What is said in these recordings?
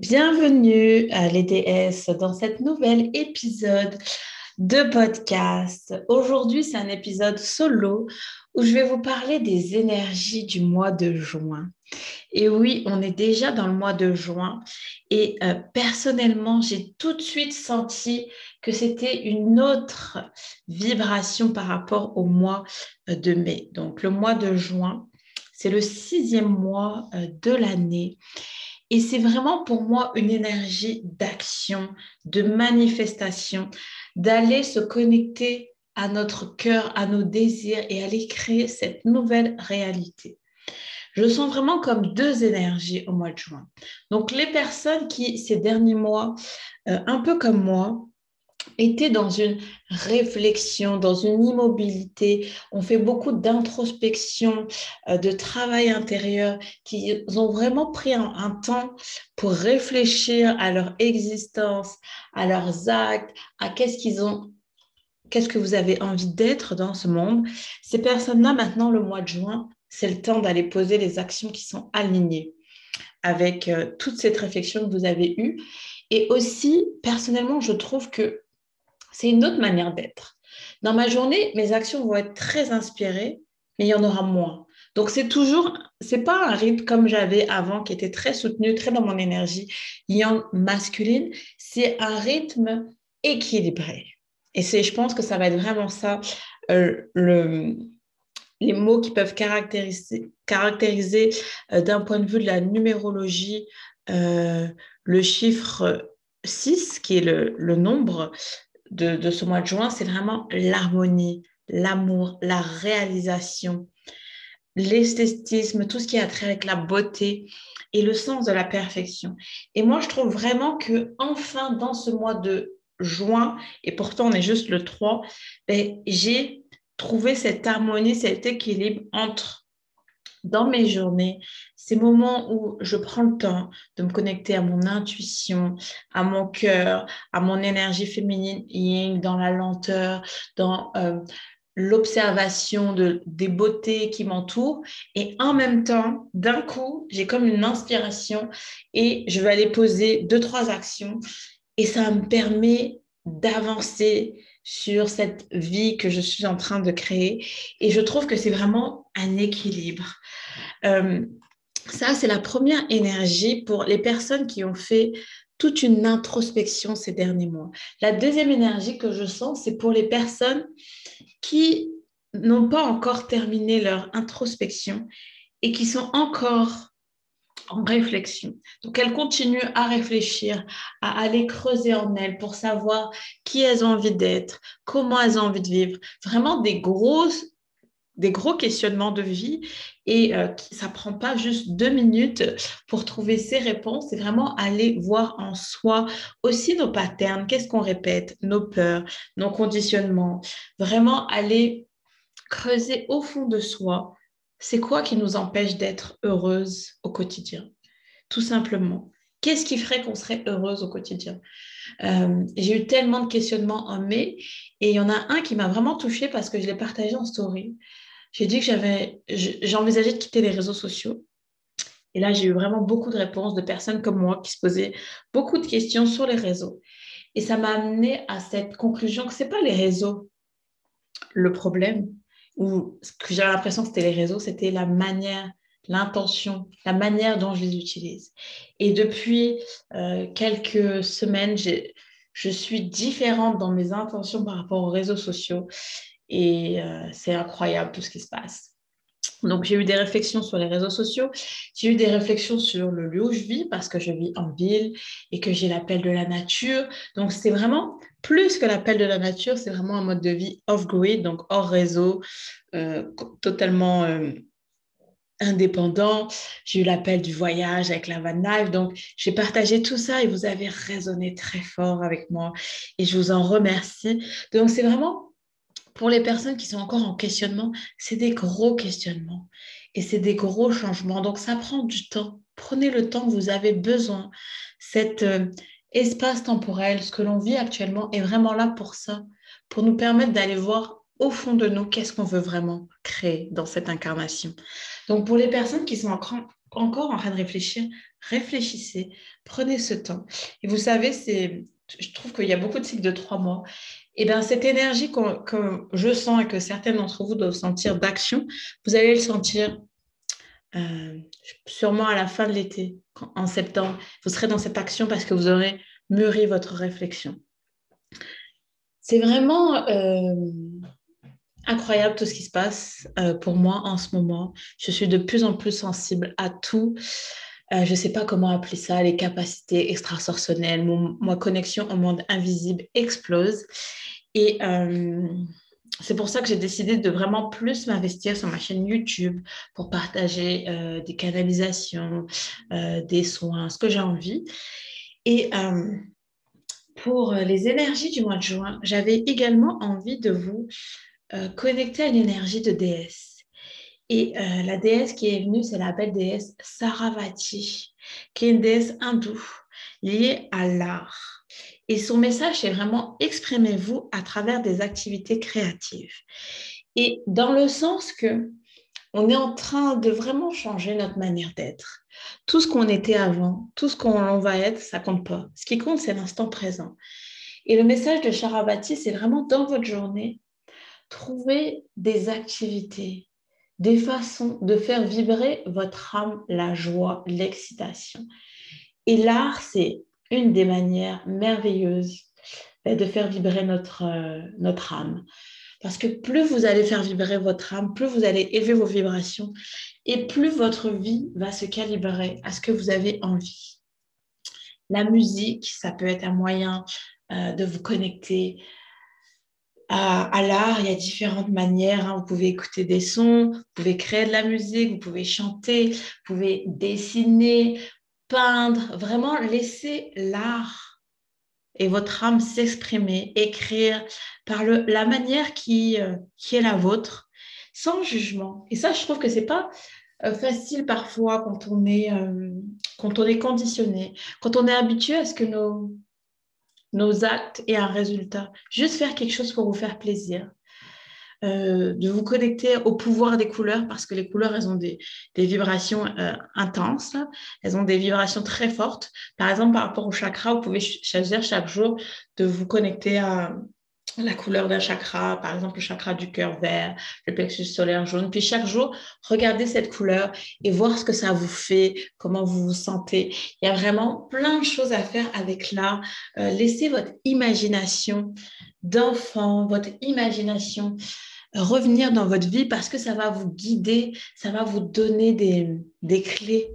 Bienvenue à l'EDS dans cet nouvel épisode de podcast. Aujourd'hui, c'est un épisode solo où je vais vous parler des énergies du mois de juin. Et oui, on est déjà dans le mois de juin et euh, personnellement, j'ai tout de suite senti que c'était une autre vibration par rapport au mois euh, de mai. Donc, le mois de juin, c'est le sixième mois euh, de l'année. Et c'est vraiment pour moi une énergie d'action, de manifestation, d'aller se connecter à notre cœur, à nos désirs et aller créer cette nouvelle réalité. Je sens vraiment comme deux énergies au mois de juin. Donc les personnes qui, ces derniers mois, euh, un peu comme moi, étaient dans une réflexion, dans une immobilité. On fait beaucoup d'introspection, euh, de travail intérieur, qui ont vraiment pris un, temps pour réfléchir à leur existence, à leurs actes, à qu'est-ce qu'ils ont, qu'est-ce que vous avez envie d'être dans ce monde. Ces personnes-là, maintenant, le mois de juin, c'est le temps d'aller poser les actions qui sont alignées avec euh, toute cette réflexion que vous avez eue. Et aussi, personnellement, je trouve que c'est une autre manière d'être. Dans ma journée, mes actions vont être très inspirées, mais il y en aura moins. Donc c'est toujours, c'est pas un rythme comme j'avais avant qui était très soutenu, très dans mon énergie yang masculine. C'est un rythme équilibré. Et c'est, je pense que ça va être vraiment ça, euh, le, les mots qui peuvent caractériser, caractériser euh, d'un point de vue de la numérologie euh, le chiffre 6, qui est le, le nombre de, ce mois de juin, c'est vraiment l'harmonie, l'amour, la réalisation, l'esthétisme, tout ce qui a trait avec la beauté et le sens de la perfection. Et moi, je trouve vraiment que enfin dans ce mois de juin, et pourtant on est juste le 3, ben, j'ai trouvé cette harmonie, cet équilibre entre dans mes journées, ces moments où je prends le temps de me connecter à mon intuition, à mon cœur, à mon énergie féminine yin, dans la lenteur, dans euh, l'observation de, des beautés qui m'entourent. Et en même temps, d'un coup, j'ai comme une inspiration et je vais aller poser deux, trois actions. Et ça me permet d'avancer sur cette vie que je suis en train de créer. Et je trouve que c'est vraiment un équilibre. Euh, ça, c'est la première énergie pour les personnes qui ont fait toute une introspection ces derniers mois. La deuxième énergie que je sens, c'est pour les personnes qui n'ont pas encore terminé leur introspection et qui sont encore en réflexion. Donc, elles continuent à réfléchir, à aller creuser en elles pour savoir qui elles ont envie d'être, comment elles ont envie de vivre. Vraiment des grosses des gros questionnements de vie et euh, ça prend pas juste deux minutes pour trouver ces réponses, c'est vraiment aller voir en soi aussi nos patterns, qu'est-ce qu'on répète, nos peurs, nos conditionnements, vraiment aller creuser au fond de soi, c'est quoi qui nous empêche d'être heureuse au quotidien, tout simplement. Qu'est-ce qui ferait qu'on serait heureuse au quotidien? Euh, J'ai eu tellement de questionnements en mai et il y en a un qui m'a vraiment touchée parce que je l'ai partagé en story j'ai dit que j'avais, j'ai envisagé de quitter les réseaux sociaux. Et là, j'ai eu vraiment beaucoup de réponses de personnes comme moi qui se posaient beaucoup de questions sur les réseaux. Et ça m'a amené à cette conclusion que ce n'est pas les réseaux le problème, ou ce que j'avais l'impression que c'était les réseaux, c'était la manière, l'intention, la manière dont je les utilise. Et depuis euh, quelques semaines, je suis différente dans mes intentions par rapport aux réseaux sociaux. Et euh, c'est incroyable tout ce qui se passe. Donc, j'ai eu des réflexions sur les réseaux sociaux. J'ai eu des réflexions sur le lieu où je vis parce que je vis en ville et que j'ai l'appel de la nature. Donc, c'est vraiment plus que l'appel de la nature, c'est vraiment un mode de vie off-grid, donc hors réseau, euh, totalement euh, indépendant. J'ai eu l'appel du voyage avec la van life. Donc, j'ai partagé tout ça et vous avez résonné très fort avec moi et je vous en remercie. Donc, c'est vraiment pour les personnes qui sont encore en questionnement, c'est des gros questionnements et c'est des gros changements. Donc, ça prend du temps. Prenez le temps que vous avez besoin. Cet euh, espace temporel, ce que l'on vit actuellement, est vraiment là pour ça, pour nous permettre d'aller voir au fond de nous qu'est-ce qu'on veut vraiment créer dans cette incarnation. Donc, pour les personnes qui sont encore encore en train de réfléchir, réfléchissez, prenez ce temps. Et vous savez, c'est, je trouve qu'il y a beaucoup de cycles de trois mois. Et bien, cette énergie que je sens et que certains d'entre vous doivent sentir d'action, vous allez le sentir euh, sûrement à la fin de l'été, en septembre. Vous serez dans cette action parce que vous aurez mûri votre réflexion. C'est vraiment euh, incroyable tout ce qui se passe euh, pour moi en ce moment. Je suis de plus en plus sensible à tout. Euh, je ne sais pas comment appeler ça, les capacités extrasensorielles. ma connexion au monde invisible explose. Et c'est pour ça que j'ai décidé de vraiment plus m'investir sur ma chaîne YouTube pour partager des canalisations, des soins, ce que j'ai envie. Et pour euh, les énergies du mois de juin, j'avais également envie de vous euh, connecter à l'énergie de déesse. Et euh, la déesse qui est venue, c'est la belle déesse Saravati, qui est une déesse hindoue liée à l'art. Et son message, c'est vraiment exprimez-vous à travers des activités créatives. Et dans le sens que on est en train de vraiment changer notre manière d'être. Tout ce qu'on était avant, tout ce qu'on va être, ça compte pas. Ce qui compte, c'est l'instant présent. Et le message de Charabati, c'est vraiment dans votre journée, trouver des activités, des façons de faire vibrer votre âme, la joie, l'excitation. Et l'art, c'est une des manières merveilleuses ben, de faire vibrer notre, euh, notre âme. Parce que plus vous allez faire vibrer votre âme, plus vous allez élever vos vibrations et plus votre vie va se calibrer à ce que vous avez envie. La musique, ça peut être un moyen euh, de vous connecter à, l'art. Il y a différentes manières. Hein. Vous pouvez écouter des sons, vous pouvez créer de la musique, vous pouvez chanter, vous pouvez dessiner, peindre. Vraiment, laisser l'art et votre âme s'exprimer, écrire par le, la manière qui, euh, qui est la vôtre, sans jugement. Et ça, je trouve que c'est pas euh, facile parfois quand on est euh, quand on est conditionné, quand on est habitué à ce que nos nos actes aient un résultat. Juste faire quelque chose pour vous faire plaisir. Euh, de vous connecter au pouvoir des couleurs parce que les couleurs, elles ont des, vibrations euh, intenses, elles ont des vibrations très fortes. Par exemple, par rapport au chakra, vous pouvez choisir chaque jour de vous connecter à la couleur d'un chakra, par exemple le chakra du cœur vert, le plexus solaire jaune. Puis chaque jour, regardez cette couleur et voir ce que ça vous fait, comment vous vous sentez. Il y a vraiment plein de choses à faire avec l'art. Euh, laissez votre imagination d'enfant, votre imagination revenir dans votre vie parce que ça va vous guider, ça va vous donner des, des clés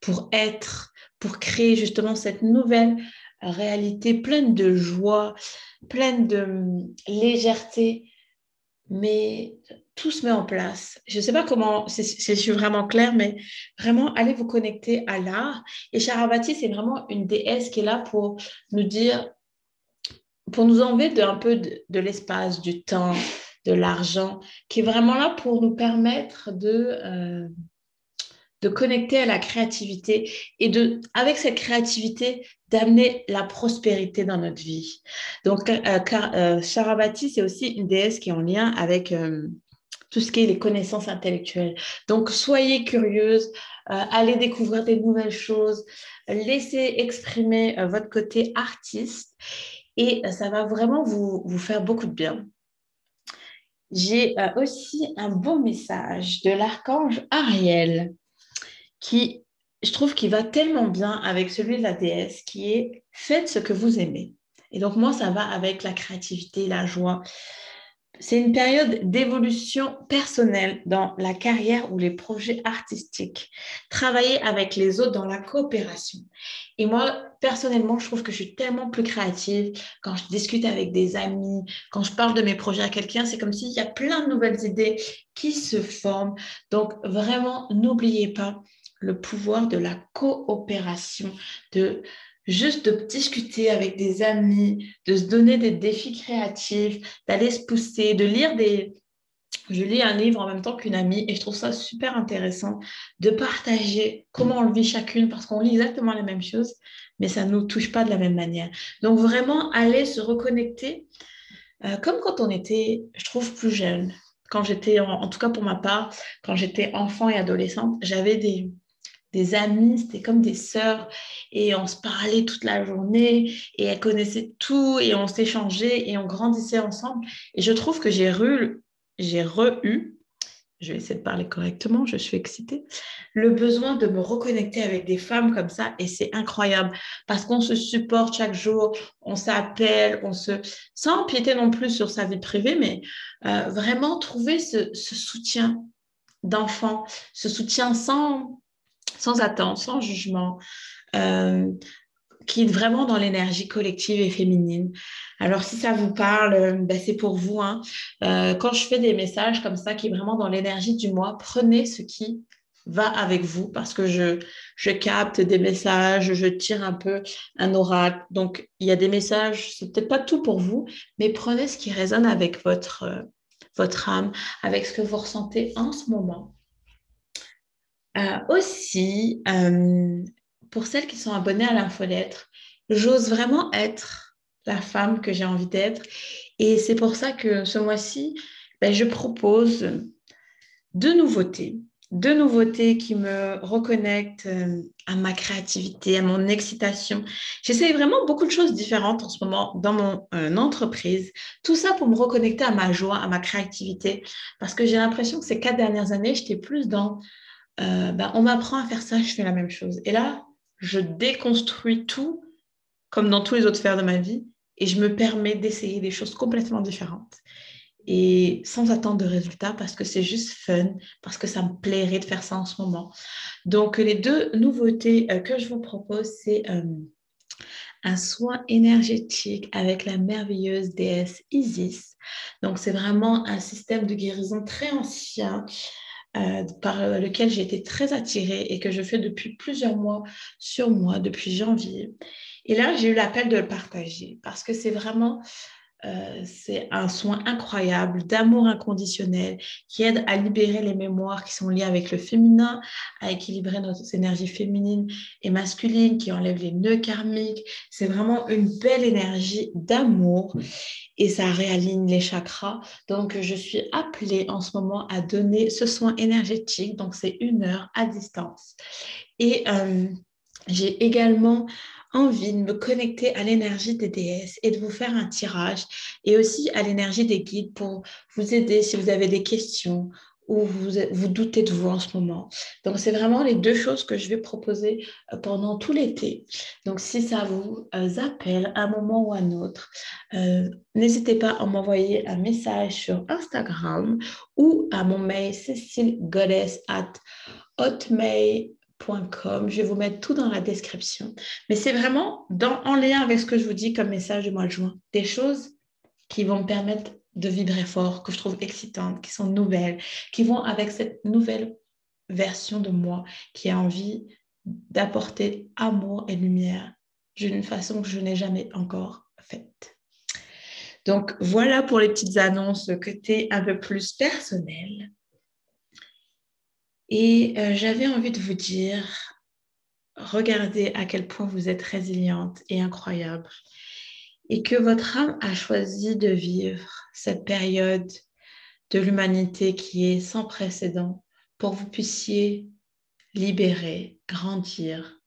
pour être, pour créer justement cette nouvelle réalité pleine de joie, pleine de légèreté, mais tout se met en place. Je ne sais pas comment, si je suis vraiment claire, mais vraiment, allez vous connecter à l'art. Et Charavati, c'est vraiment une déesse qui est là pour nous dire, pour nous enlever de, un peu de l'espace, du temps, de l'argent, qui est vraiment là pour nous permettre de, euh, de connecter à la créativité et de, avec cette créativité, d'amener la prospérité dans notre vie. Donc, euh, car, euh, c'est aussi une déesse qui est en lien avec tout ce qui est les connaissances intellectuelles. Donc, soyez curieuse, allez découvrir des nouvelles choses, laissez exprimer votre côté artiste et ça va vraiment vous, vous faire beaucoup de bien. J'ai euh, aussi un beau message de l'archange Ariel qui, je trouve, qui va tellement bien avec celui de la déesse, qui est faites ce que vous aimez. Et donc moi, ça va avec la créativité, la joie, c'est une période d'évolution personnelle dans la carrière ou les projets artistiques. Travailler avec les autres dans la coopération. Et moi, personnellement, je trouve que je suis tellement plus créative quand je discute avec des amis, quand je parle de mes projets à quelqu'un. C'est comme s'il y a plein de nouvelles idées qui se forment. Donc, vraiment, n'oubliez pas le pouvoir de la coopération, de juste de discuter avec des amis, de se donner des défis créatifs, d'aller se pousser, de lire des... Je lis un livre en même temps qu'une amie et je trouve ça super intéressant de partager comment on le vit chacune parce qu'on lit exactement les mêmes choses, mais ça ne nous touche pas de la même manière. Donc vraiment, aller se reconnecter euh, comme quand on était, je trouve, plus jeune. Quand j'étais, en, en tout cas pour ma part, quand j'étais enfant et adolescente, j'avais des, des amies, c'était comme des sœurs et on se parlait toute la journée et elles connaissaient tout et on s'échangeait et on grandissait ensemble. Et je trouve que j'ai re, j'ai re-eu, je vais essayer de parler correctement, je suis excitée, le besoin de me reconnecter avec des femmes comme ça et c'est incroyable parce qu'on se supporte chaque jour, on s'appelle, on se, sans empiéter non plus sur sa vie privée, mais euh, vraiment trouver ce, ce soutien d'enfant, ce soutien sans sans attente, sans jugement, euh, qui est vraiment dans l'énergie collective et féminine. Alors, si ça vous parle, euh, ben, c'est pour vous. Hein. Euh, quand je fais des messages comme ça, qui est vraiment dans l'énergie du mois, prenez ce qui va avec vous parce que je, capte des messages, je tire un peu un oracle. Donc, il y a des messages, c'est peut-être pas tout pour vous, mais prenez ce qui résonne avec votre âme, avec ce que vous ressentez en ce moment. Euh, aussi, euh, pour celles qui sont abonnées à l'infolettre, j'ose vraiment être la femme que j'ai envie d'être. Et c'est pour ça que ce mois-ci, ben, je propose deux nouveautés. Deux nouveautés qui me reconnectent euh, à ma créativité, à mon excitation. J'essaye vraiment beaucoup de choses différentes en ce moment dans mon entreprise. Tout ça pour me reconnecter à ma joie, à ma créativité. Parce que j'ai l'impression que ces quatre dernières années, j'étais plus dans euh, bah, on m'apprend à faire ça, je fais la même chose. Et là, je déconstruis tout comme dans tous les autres sphères de ma vie et je me permets d'essayer des choses complètement différentes et sans attendre de résultats parce que c'est juste fun, parce que ça me plairait de faire ça en ce moment. Donc, les deux nouveautés euh, que je vous propose, c'est euh, un soin énergétique avec la merveilleuse déesse Isis. Donc, c'est vraiment un système de guérison très ancien euh, par lequel j'ai été très attirée et que je fais depuis plusieurs mois sur moi, depuis janvier. Et là, j'ai eu l'appel de le partager parce que c'est vraiment euh, c'est un soin incroyable d'amour inconditionnel qui aide à libérer les mémoires qui sont liées avec le féminin, à équilibrer notre énergie féminine et masculine, qui enlève les nœuds karmiques. C'est vraiment une belle énergie d'amour et ça réaligne les chakras. Donc, je suis appelée en ce moment à donner ce soin énergétique. Donc, c'est une heure à distance. Et euh, j'ai également envie de me connecter à l'énergie des déesses et de vous faire un tirage et aussi à l'énergie des guides pour vous aider si vous avez des questions ou vous, vous doutez de vous en ce moment. Donc, c'est vraiment les deux choses que je vais proposer euh, pendant tout l'été. Donc, si ça vous euh, appelle à un moment ou à un autre, euh, n'hésitez pas à m'envoyer un message sur Instagram ou à mon mail cécilegoddess at je vais vous mettre tout dans la description. Mais c'est vraiment en lien avec ce que je vous dis comme message du mois de juin. Des choses qui vont me permettre de vibrer fort, que je trouve excitantes, qui sont nouvelles, qui vont avec cette nouvelle version de moi qui a envie d'apporter amour et lumière d'une façon que je n'ai jamais encore faite. Donc voilà pour les petites annonces côté un peu plus personnel. Et euh, j'avais envie de vous dire, regardez à quel point vous êtes résiliente et incroyable. Et que votre âme a choisi de vivre cette période de l'humanité qui est sans précédent pour que vous puissiez libérer, grandir,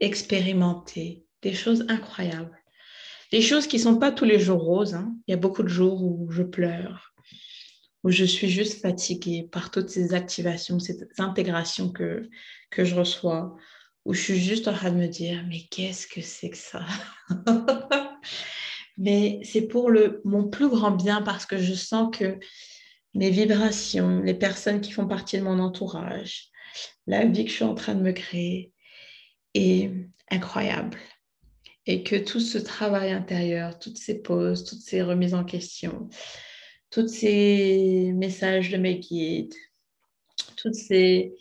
expérimenter des choses incroyables. Des choses qui ne sont pas tous les jours roses. Hein. Il y a beaucoup de jours où je pleure, où je suis juste fatiguée par toutes ces activations, ces intégrations que, que je reçois, où je suis juste en train de me dire, mais qu'est-ce que c'est que ça? Mais c'est pour le, mon plus grand bien parce que je sens que mes vibrations, les personnes qui font partie de mon entourage, la vie que je suis en train de me créer est incroyable. Et que tout ce travail intérieur, toutes ces pauses, toutes ces remises en question, tous ces messages de mes guides, tous ces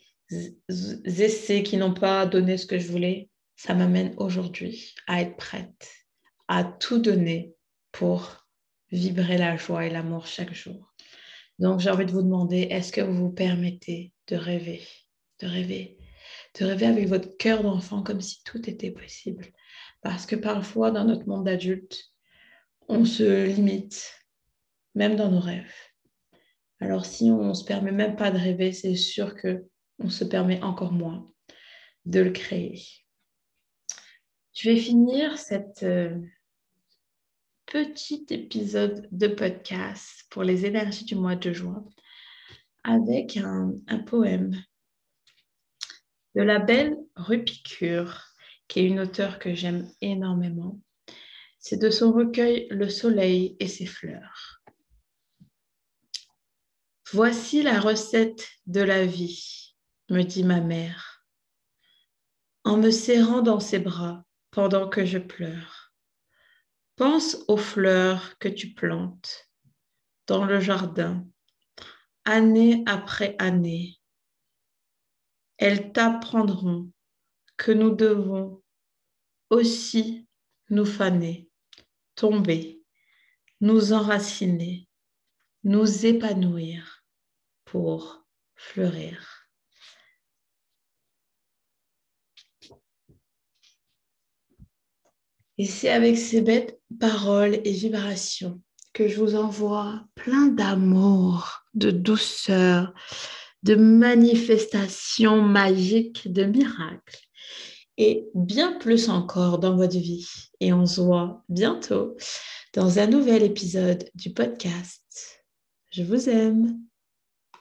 essais qui n'ont pas donné ce que je voulais, ça m'amène aujourd'hui à être prête, à tout donner pour vibrer la joie et l'amour chaque jour. Donc j'ai envie de vous demander, est-ce que vous vous permettez de rêver, de rêver, de rêver avec votre cœur d'enfant comme si tout était possible? Parce que parfois dans notre monde d'adulte, on se limite même dans nos rêves. Alors si on ne se permet même pas de rêver, c'est sûr que on se permet encore moins. de le créer. Je vais finir cet euh, petit épisode de podcast pour les énergies du mois de juin avec un, un poème de la belle Rupicure, qui est une auteure que j'aime énormément. C'est de son recueil Le soleil et ses fleurs. Voici la recette de la vie, me dit ma mère, en me serrant dans ses bras pendant que je pleure. Pense aux fleurs que tu plantes dans le jardin, année après année. Elles t'apprendront que nous devons aussi nous faner, tomber, nous enraciner, nous épanouir pour fleurir. Et c'est avec ces bêtes paroles et vibrations que je vous envoie plein d'amour, de douceur, de manifestations magiques, de miracles et bien plus encore dans votre vie. Et on se voit bientôt dans un nouvel épisode du podcast. Je vous aime.